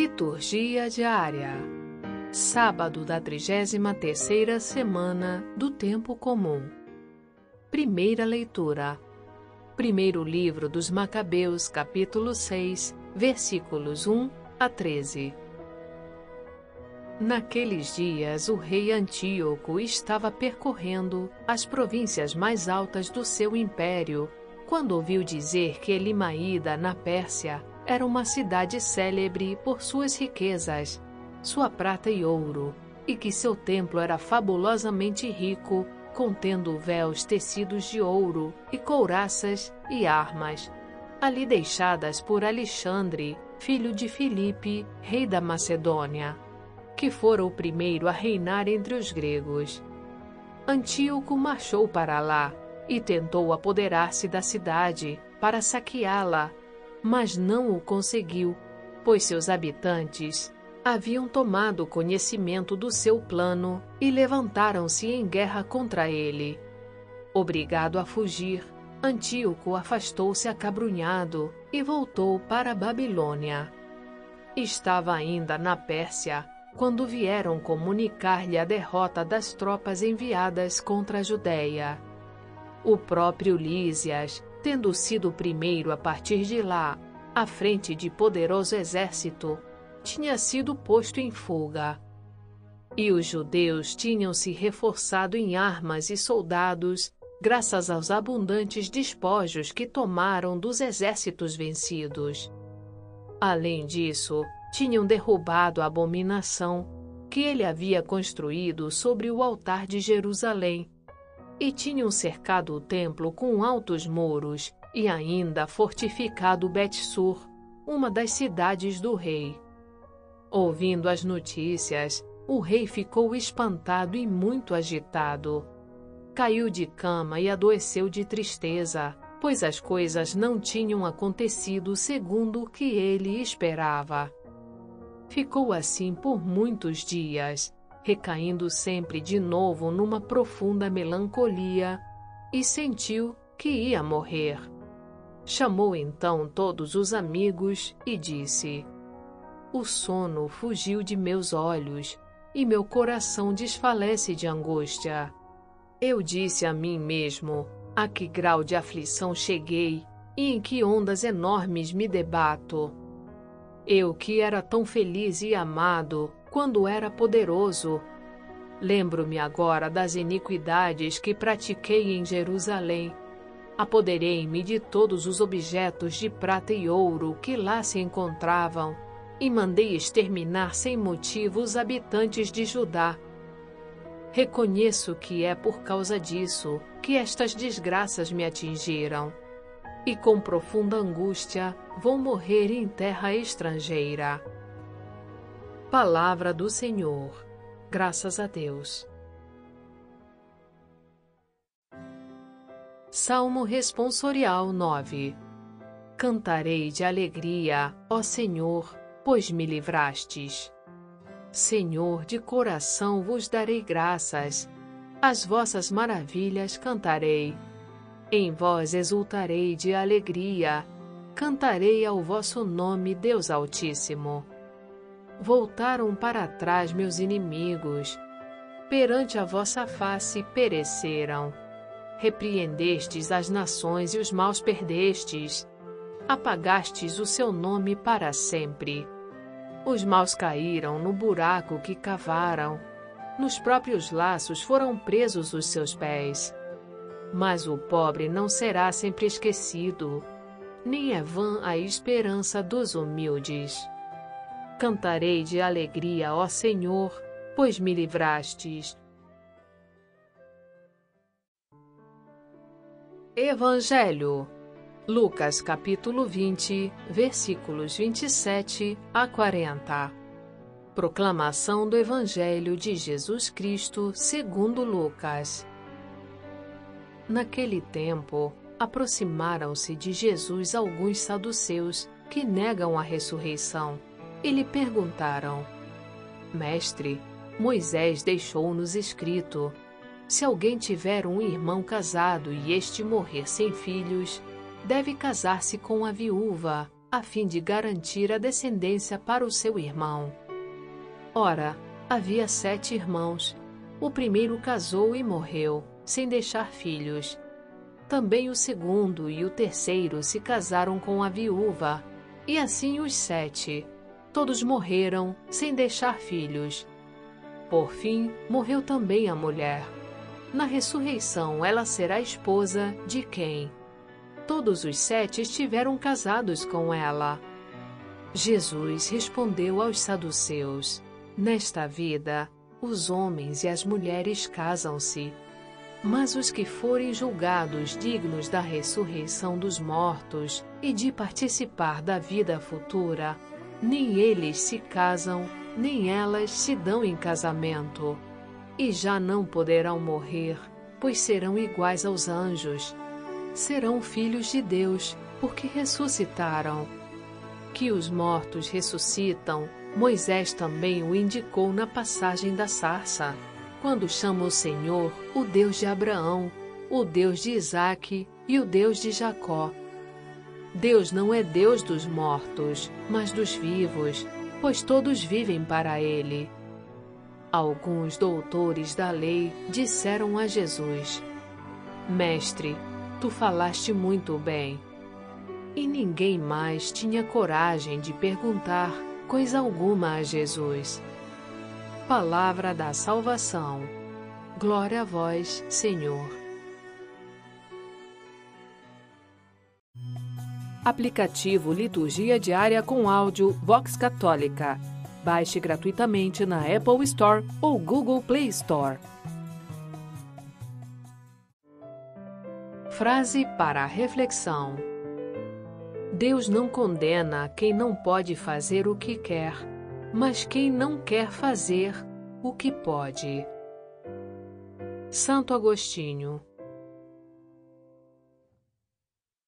Liturgia diária. Sábado da 33ª semana do tempo comum. Primeira leitura. Primeiro livro dos Macabeus, capítulo 6, versículos 1 a 13. Naqueles dias, o rei Antíoco estava percorrendo as províncias mais altas do seu império, quando ouviu dizer que Elimaída, na Pérsia, era uma cidade célebre por suas riquezas, sua prata e ouro, e que seu templo era fabulosamente rico, contendo véus tecidos de ouro e couraças e armas, ali deixadas por Alexandre, filho de Filipe, rei da Macedônia que fora o primeiro a reinar entre os gregos. Antíoco marchou para lá e tentou apoderar-se da cidade para saqueá-la, mas não o conseguiu, pois seus habitantes haviam tomado conhecimento do seu plano e levantaram-se em guerra contra ele. Obrigado a fugir, Antíoco afastou-se acabrunhado e voltou para a Babilônia. Estava ainda na Pérsia quando vieram comunicar-lhe a derrota das tropas enviadas contra a Judéia. O próprio Lísias, tendo sido o primeiro a partir de lá, à frente de poderoso exército, tinha sido posto em fuga. E os judeus tinham se reforçado em armas e soldados, graças aos abundantes despojos que tomaram dos exércitos vencidos. Além disso, tinham derrubado a abominação que ele havia construído sobre o altar de Jerusalém, e tinham cercado o templo com altos muros e ainda fortificado Bet-sur, uma das cidades do rei. Ouvindo as notícias, o rei ficou espantado e muito agitado. Caiu de cama e adoeceu de tristeza, pois as coisas não tinham acontecido segundo o que ele esperava. Ficou assim por muitos dias, recaindo sempre de novo numa profunda melancolia e sentiu que ia morrer. Chamou então todos os amigos e disse: O sono fugiu de meus olhos e meu coração desfalece de angústia. Eu disse a mim mesmo: a que grau de aflição cheguei e em que ondas enormes me debato. Eu que era tão feliz e amado quando era poderoso. Lembro-me agora das iniquidades que pratiquei em Jerusalém. Apoderei-me de todos os objetos de prata e ouro que lá se encontravam e mandei exterminar sem motivo os habitantes de Judá. Reconheço que é por causa disso que estas desgraças me atingiram e com profunda angústia vou morrer em terra estrangeira. Palavra do Senhor. Graças a Deus. Salmo Responsorial 9 Cantarei de alegria, ó Senhor, pois me livrastes. Senhor, de coração vos darei graças, as vossas maravilhas cantarei em vós exultarei de alegria, cantarei ao vosso nome, Deus Altíssimo. Voltaram para trás meus inimigos, perante a vossa face pereceram. Repreendestes as nações e os maus perdestes, apagastes o seu nome para sempre. Os maus caíram no buraco que cavaram, nos próprios laços foram presos os seus pés mas o pobre não será sempre esquecido, nem é vã a esperança dos humildes. Cantarei de alegria, ó Senhor, pois me livrastes. Evangelho Lucas capítulo 20, versículos 27 a 40. Proclamação do Evangelho de Jesus Cristo segundo Lucas. Naquele tempo, aproximaram-se de Jesus alguns saduceus que negam a ressurreição e lhe perguntaram: Mestre, Moisés deixou-nos escrito: se alguém tiver um irmão casado e este morrer sem filhos, deve casar-se com a viúva a fim de garantir a descendência para o seu irmão. Ora, havia sete irmãos. O primeiro casou e morreu, sem deixar filhos. Também o segundo e o terceiro se casaram com a viúva, e assim os sete. Todos morreram, sem deixar filhos. Por fim, morreu também a mulher. Na ressurreição, ela será esposa de quem? Todos os sete estiveram casados com ela. Jesus respondeu aos saduceus: Nesta vida, os homens e as mulheres casam-se. Mas os que forem julgados dignos da ressurreição dos mortos e de participar da vida futura, nem eles se casam, nem elas se dão em casamento. E já não poderão morrer, pois serão iguais aos anjos. Serão filhos de Deus, porque ressuscitaram. Que os mortos ressuscitam, Moisés também o indicou na passagem da sarça, quando chama o Senhor o Deus de Abraão, o Deus de Isaque e o Deus de Jacó. Deus não é Deus dos mortos, mas dos vivos, pois todos vivem para ele. Alguns doutores da lei disseram a Jesus: Mestre, tu falaste muito bem. E ninguém mais tinha coragem de perguntar coisa alguma a Jesus. Palavra da salvação. Glória a vós, Senhor. Aplicativo Liturgia Diária com áudio Vox Católica Baixe gratuitamente na Apple Store ou Google Play Store. Frase para a reflexão: Deus não condena quem não pode fazer o que quer, mas quem não quer fazer o que pode. Santo Agostinho